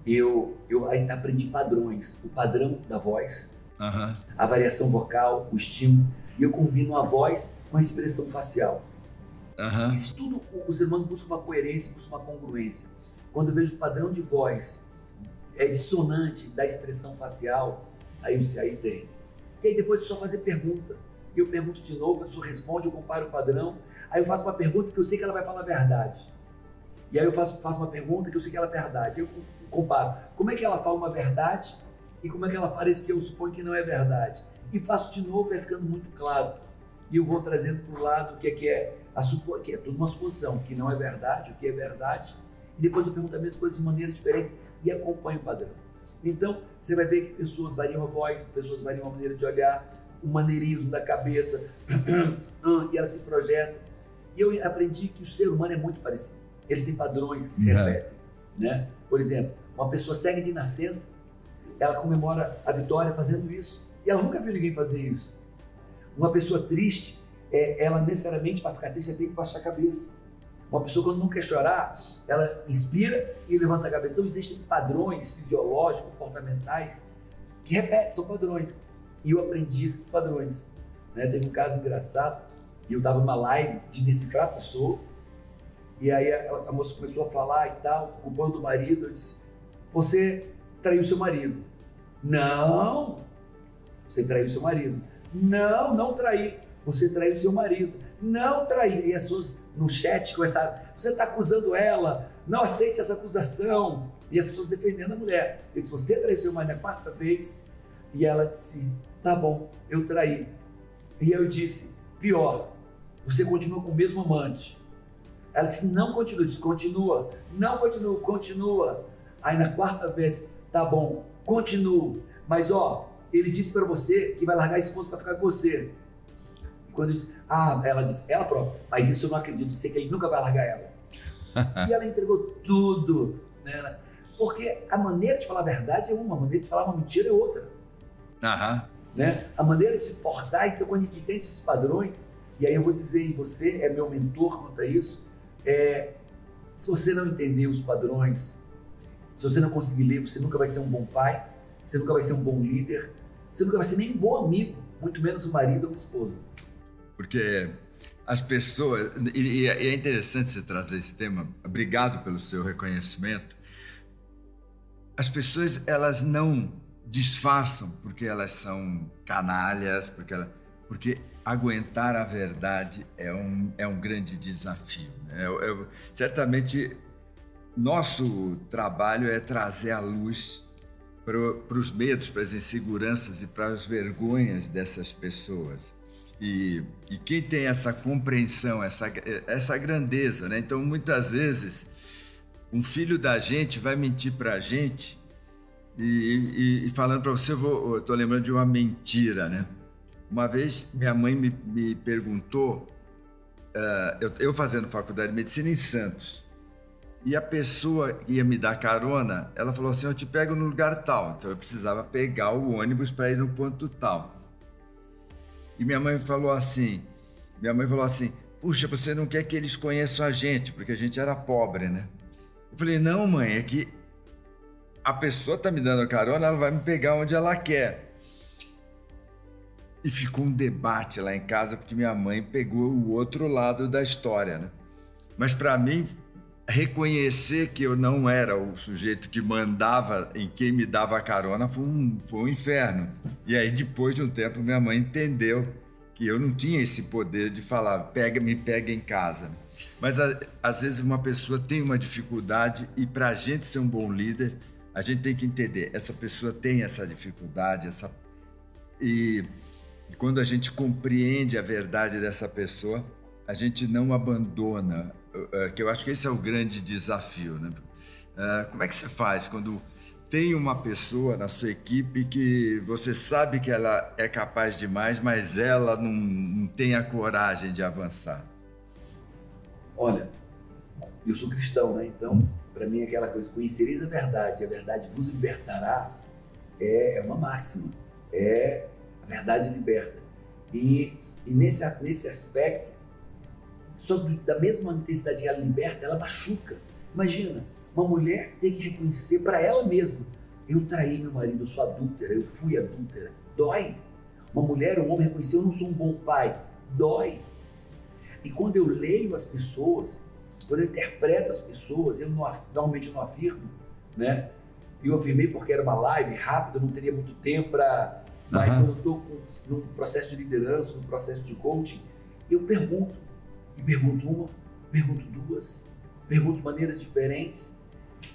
Eu, eu aprendi padrões. O padrão da voz, uhum. a variação vocal, o estímulo. E eu combino a voz com a expressão facial. Uhum. Isso tudo, o ser humano busca uma coerência, busca uma congruência. Quando eu vejo o padrão de voz é dissonante da expressão facial, aí aí tem. E aí depois é só fazer pergunta. E eu pergunto de novo, a pessoa responde, eu comparo o padrão. Aí eu faço uma pergunta que eu sei que ela vai falar a verdade. E aí eu faço, faço uma pergunta que eu sei que ela é verdade. Eu comparo. Como é que ela fala uma verdade e como é que ela fala isso que eu suponho que não é verdade? E faço de novo, vai ficando muito claro. E eu vou trazendo para o lado o que é, que é, a supo, que é tudo uma suposição, que não é verdade, o que é verdade e depois eu pergunto as mesmas coisas de maneiras diferentes e acompanho o padrão. Então, você vai ver que pessoas variam a voz, pessoas variam a maneira de olhar, o maneirismo da cabeça, e elas se projetam. E eu aprendi que o ser humano é muito parecido. Eles têm padrões que se uhum. repetem. Né? Por exemplo, uma pessoa cega de nascença, ela comemora a vitória fazendo isso. E ela nunca viu ninguém fazer isso. Uma pessoa triste, é, ela necessariamente, para ficar triste, tem que baixar a cabeça. Uma pessoa, quando não quer chorar, ela inspira e levanta a cabeça. Então, existem padrões fisiológicos, comportamentais, que repetem, são padrões. E eu aprendi esses padrões. Né? Teve um caso engraçado, e eu estava numa live de decifrar pessoas, e aí a, a, moça começou a falar e tal, culpando o marido. Eu disse: Você traiu seu marido. Não! Você traiu seu marido. Não, não traí. Você traiu seu marido. Não traí. E as pessoas no chat começaram, você está acusando ela, não aceite essa acusação. E as pessoas defendendo a mulher. Eu disse, você traiu seu marido a quarta vez? E ela disse, tá bom, eu traí. E eu disse, pior, você continua com o mesmo amante. Ela disse, não continua. disse, continua. Não continua, continua. Aí na quarta vez, tá bom, continuo. Mas ó, ele disse para você que vai largar a esposa para ficar com você. E quando eu disse, ah, ela disse, ela própria, mas isso eu não acredito, sei que ele nunca vai largar ela. e ela entregou tudo. Né? Porque a maneira de falar a verdade é uma, a maneira de falar uma mentira é outra. Uhum. Né? A maneira de se portar, então quando a gente tem esses padrões, e aí eu vou dizer, e você é meu mentor quanto a isso, é, se você não entender os padrões, se você não conseguir ler, você nunca vai ser um bom pai, você nunca vai ser um bom líder, você nunca vai ser nem um bom amigo, muito menos um marido ou uma esposa. Porque as pessoas, e é interessante você trazer esse tema, obrigado pelo seu reconhecimento. As pessoas, elas não disfarçam porque elas são canalhas, porque, ela, porque aguentar a verdade é um, é um grande desafio. Né? É, é, certamente, nosso trabalho é trazer a luz para os medos, para as inseguranças e para as vergonhas dessas pessoas. E, e quem tem essa compreensão, essa, essa grandeza, né? Então, muitas vezes, um filho da gente vai mentir para a gente e, e, e, falando para você, eu estou lembrando de uma mentira, né? Uma vez minha mãe me, me perguntou, uh, eu, eu fazendo faculdade de medicina em Santos, e a pessoa que ia me dar carona, ela falou assim: Eu te pego no lugar tal. Então eu precisava pegar o ônibus para ir no ponto tal. E minha mãe falou assim: Minha mãe falou assim: Puxa, você não quer que eles conheçam a gente, porque a gente era pobre, né? Eu falei: Não, mãe, é que a pessoa tá me dando carona, ela vai me pegar onde ela quer. E ficou um debate lá em casa, porque minha mãe pegou o outro lado da história, né? Mas para mim reconhecer que eu não era o sujeito que mandava em quem me dava carona foi um, foi um inferno. E aí, depois de um tempo, minha mãe entendeu que eu não tinha esse poder de falar, pega, me pega em casa. Mas a, às vezes uma pessoa tem uma dificuldade e para a gente ser um bom líder, a gente tem que entender, essa pessoa tem essa dificuldade, essa e quando a gente compreende a verdade dessa pessoa, a gente não abandona é, que eu acho que esse é o grande desafio, né? É, como é que você faz quando tem uma pessoa na sua equipe que você sabe que ela é capaz demais, mas ela não, não tem a coragem de avançar? Olha, eu sou cristão, né? Então, para mim, aquela coisa, conhecereis a verdade, a verdade vos libertará, é, é uma máxima. É a verdade liberta. E, e nesse, nesse aspecto, só da mesma intensidade que ela liberta, ela machuca. Imagina, uma mulher ter que reconhecer para ela mesma: eu traí meu marido, eu sou adúltera, eu fui adúltera. Dói. Uma mulher, um homem reconhecer: eu não sou um bom pai. Dói. E quando eu leio as pessoas, quando eu interpreto as pessoas, eu não, normalmente eu não afirmo, né? Eu afirmei porque era uma live rápida, não teria muito tempo para. Mas uhum. quando eu estou num processo de liderança, num processo de coaching, eu pergunto e pergunto uma, pergunto duas, pergunto de maneiras diferentes,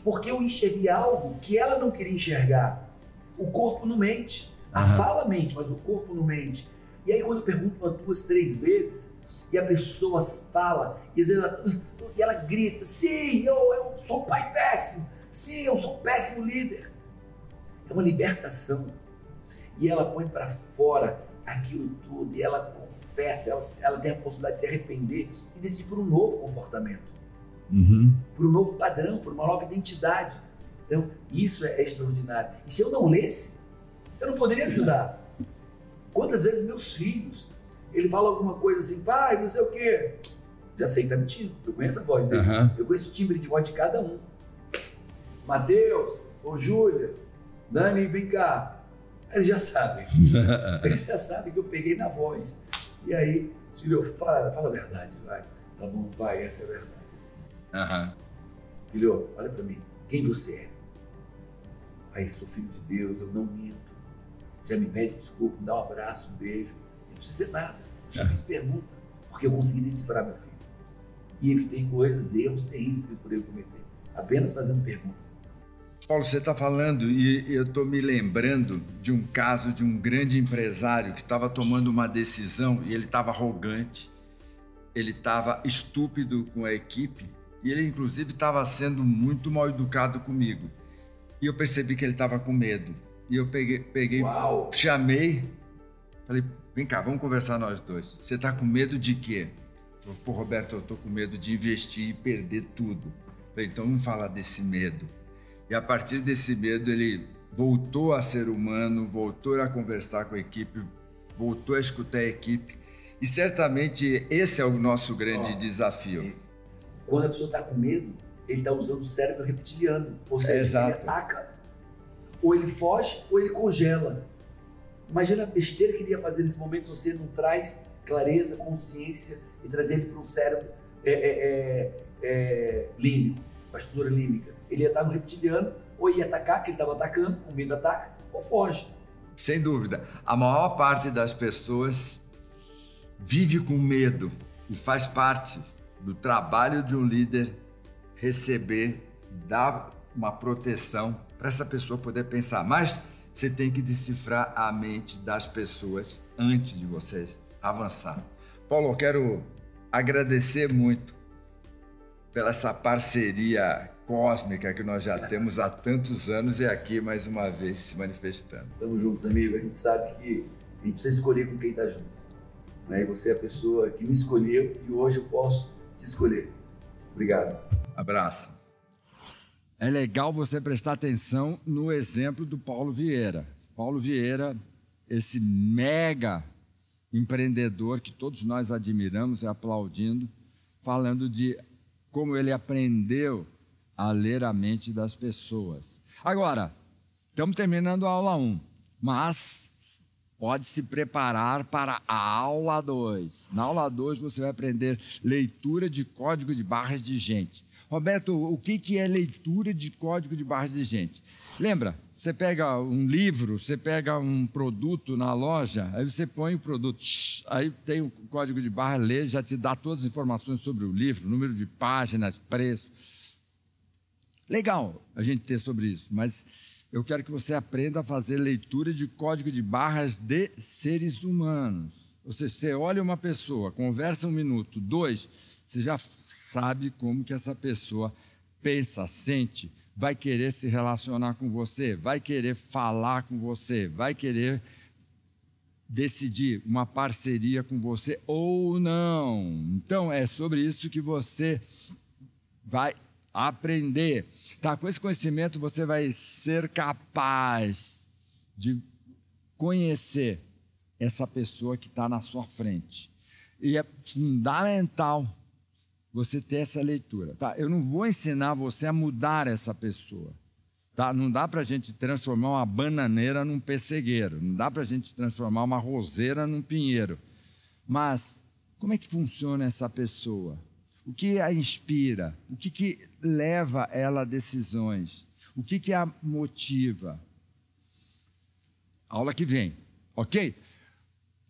porque eu enxerguei algo que ela não queria enxergar. O corpo não mente. A uhum. fala mente, mas o corpo não mente. E aí quando eu pergunto uma, duas, três vezes, e a pessoa fala, e, ela, e ela grita, sim, eu, eu sou um pai péssimo, sim, eu sou um péssimo líder. É uma libertação. E ela põe para fora aquilo tudo e ela confessa, ela, ela tem a possibilidade de se arrepender e decidir por um novo comportamento, uhum. por um novo padrão, por uma nova identidade. Então, isso é extraordinário. E se eu não lesse, eu não poderia ajudar. Quantas vezes meus filhos, ele fala alguma coisa assim, pai, não sei o quê. Já sei que tá mentindo, eu conheço a voz dele, uhum. eu conheço o timbre de voz de cada um. Mateus, ô Júlia, Dani, vem cá, eles já sabem. Eles já sabem que eu peguei na voz. E aí, filho, fala, fala a verdade, vai. Tá bom, pai, essa é a verdade. Assim, assim. Uhum. Filho, olha para mim. Quem você é? Aí, sou filho de Deus, eu não minto. Já me pede desculpa, me dá um abraço, um beijo. Não precisa dizer nada. Eu só fiz pergunta, porque eu consegui decifrar meu filho. E evitei coisas, erros terríveis que eles poderiam cometer. Apenas fazendo perguntas. Paulo, você está falando e eu estou me lembrando de um caso de um grande empresário que estava tomando uma decisão e ele estava arrogante ele estava estúpido com a equipe e ele, inclusive, estava sendo muito mal educado comigo. E eu percebi que ele estava com medo. E eu peguei, peguei chamei, falei: vem cá, vamos conversar nós dois. Você está com medo de quê? Falei, Pô, Roberto, eu estou com medo de investir e perder tudo. Falei, então vamos falar desse medo. E a partir desse medo, ele voltou a ser humano, voltou a conversar com a equipe, voltou a escutar a equipe. E certamente esse é o nosso grande desafio. Quando a pessoa está com medo, ele está usando o cérebro reptiliano. Ou seja, ele ataca. Ou ele foge, ou ele congela. Imagina a besteira que ele ia fazer nesse momento se você não traz clareza, consciência e trazer ele para um cérebro é, é, é, é, límbico, límbica. Ele ia estar no reptiliano, ou ia atacar, que ele estava atacando, com medo ataca, ou foge. Sem dúvida. A maior parte das pessoas vive com medo e faz parte do trabalho de um líder receber, dar uma proteção para essa pessoa poder pensar. Mas você tem que decifrar a mente das pessoas antes de você avançar. Paulo, eu quero agradecer muito pela essa parceria cósmica que nós já temos há tantos anos e aqui mais uma vez se manifestando. Estamos juntos, amigo. A gente sabe que a gente precisa escolher com quem está junto. Né? E você é a pessoa que me escolheu e hoje eu posso te escolher. Obrigado. Abraço. É legal você prestar atenção no exemplo do Paulo Vieira. Paulo Vieira, esse mega empreendedor que todos nós admiramos e aplaudindo, falando de como ele aprendeu a ler a mente das pessoas. Agora, estamos terminando a aula 1, mas pode se preparar para a aula 2. Na aula 2 você vai aprender leitura de código de barras de gente. Roberto, o que é leitura de código de barras de gente? Lembra, você pega um livro, você pega um produto na loja, aí você põe o produto, aí tem o código de barra, lê, já te dá todas as informações sobre o livro, número de páginas, preço. Legal a gente ter sobre isso, mas eu quero que você aprenda a fazer leitura de código de barras de seres humanos. Ou seja, você olha uma pessoa, conversa um minuto, dois, você já sabe como que essa pessoa pensa, sente, vai querer se relacionar com você, vai querer falar com você, vai querer decidir uma parceria com você ou não. Então é sobre isso que você vai aprender. Tá, com esse conhecimento você vai ser capaz de conhecer essa pessoa que está na sua frente. E é fundamental você ter essa leitura. Tá? Eu não vou ensinar você a mudar essa pessoa. Tá? Não dá para a gente transformar uma bananeira num pessegueiro. Não dá para a gente transformar uma roseira num pinheiro. Mas como é que funciona essa pessoa? O que a inspira? O que, que leva ela a decisões? O que, que a motiva? Aula que vem, ok?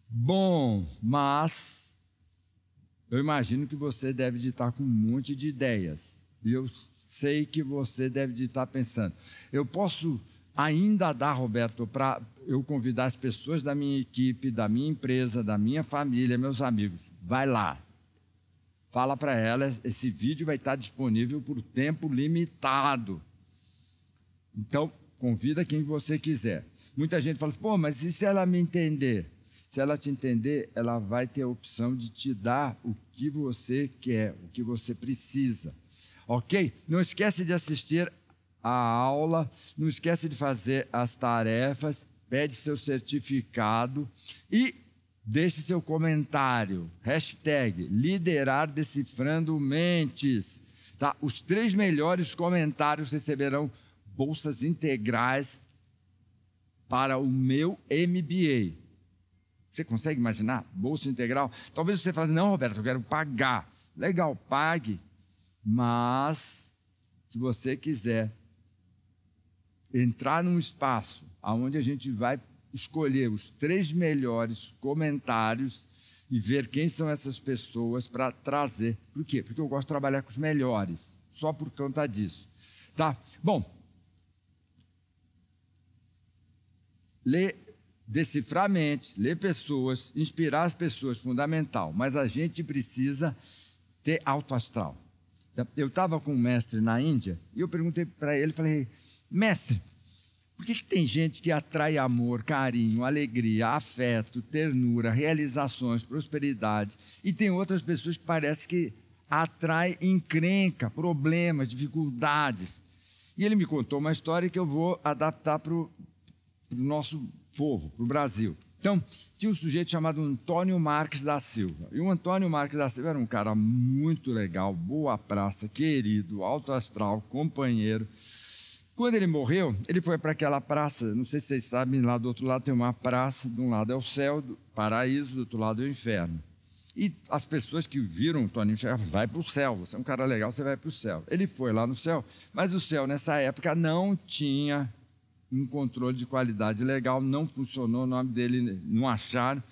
Bom, mas eu imagino que você deve de estar com um monte de ideias. E eu sei que você deve de estar pensando. Eu posso ainda dar, Roberto, para eu convidar as pessoas da minha equipe, da minha empresa, da minha família, meus amigos. Vai lá, fala para ela, esse vídeo vai estar disponível por tempo limitado. Então, convida quem você quiser. Muita gente fala assim, pô, mas e se ela me entender? Se ela te entender, ela vai ter a opção de te dar o que você quer, o que você precisa. Ok? Não esquece de assistir a aula, não esquece de fazer as tarefas, pede seu certificado e Deixe seu comentário. Hashtag liderar decifrando mentes. Tá? Os três melhores comentários receberão bolsas integrais para o meu MBA. Você consegue imaginar? Bolsa integral? Talvez você fale, não, Roberto, eu quero pagar. Legal, pague. Mas, se você quiser entrar num espaço onde a gente vai escolher os três melhores comentários e ver quem são essas pessoas para trazer. Por quê? Porque eu gosto de trabalhar com os melhores, só por conta disso. Tá? Bom, lê decifrar mentes, ler pessoas, inspirar as pessoas, fundamental. Mas a gente precisa ter alto astral. Eu estava com um mestre na Índia e eu perguntei para ele, falei, mestre, por que, que, tem gente que atrai amor, carinho, alegria, afeto, ternura, realizações, prosperidade, e tem outras pessoas que parece que atrai encrenca, problemas, dificuldades? E ele me contou uma história que eu vou adaptar para o nosso povo, para o Brasil. Então, tinha um sujeito chamado Antônio Marques da Silva. E o Antônio Marques da Silva era um cara muito legal, boa praça, querido, alto astral, companheiro. Quando ele morreu, ele foi para aquela praça, não sei se vocês sabem, lá do outro lado tem uma praça, de um lado é o céu, do paraíso, do outro lado é o inferno. E as pessoas que viram o Toninho chegar, vai para o céu, você é um cara legal, você vai para o céu. Ele foi lá no céu, mas o céu nessa época não tinha um controle de qualidade legal, não funcionou, o nome dele não acharam.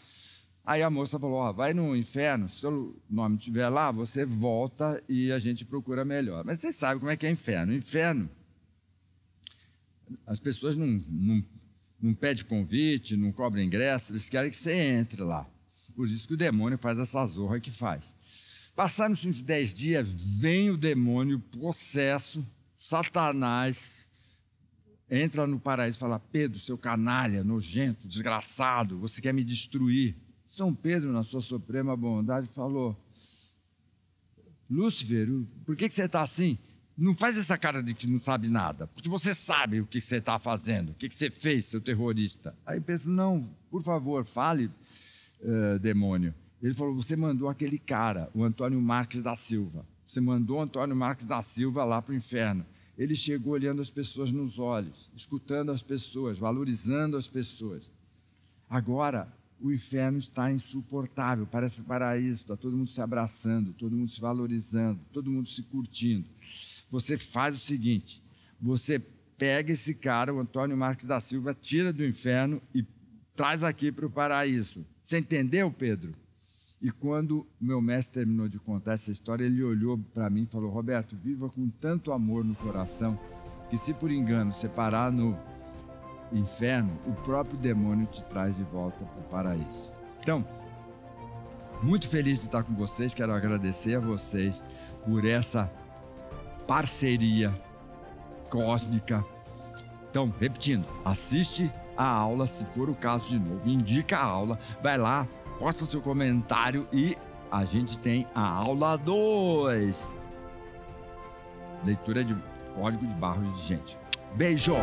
Aí a moça falou: vai no inferno, se o nome estiver lá, você volta e a gente procura melhor. Mas vocês sabem como é que é inferno. Inferno, as pessoas não, não, não pedem convite, não cobram ingresso, eles querem que você entre lá. Por isso que o demônio faz essa zorra que faz. Passaram-se uns dez dias, vem o demônio, possesso, Satanás, entra no paraíso e fala: Pedro, seu canalha, nojento, desgraçado, você quer me destruir. São Pedro, na sua suprema bondade, falou: Lúcifer, por que, que você está assim? Não faz essa cara de que não sabe nada, porque você sabe o que você está fazendo, o que, você fez, seu terrorista. Aí Pedro, não, por favor, fale, uh, demônio. Ele falou: Você mandou aquele cara, o Antônio Marques da Silva. Você mandou o Antônio Marques da Silva lá para o inferno. Ele chegou olhando as pessoas nos olhos, escutando as pessoas, valorizando as pessoas. Agora, o inferno está insuportável, parece o um paraíso, está todo mundo se abraçando, todo mundo se valorizando, todo mundo se curtindo. Você faz o seguinte: você pega esse cara, o Antônio Marques da Silva, tira do inferno e traz aqui para o paraíso. Você entendeu, Pedro? E quando meu mestre terminou de contar essa história, ele olhou para mim e falou: Roberto, viva com tanto amor no coração que, se por engano você parar no inferno, o próprio demônio te traz de volta para o paraíso. Então, muito feliz de estar com vocês, quero agradecer a vocês por essa parceria cósmica. Então, repetindo, assiste a aula se for o caso de novo, indica a aula, vai lá, posta seu comentário e a gente tem a aula 2. Leitura de código de barras de gente. Beijo!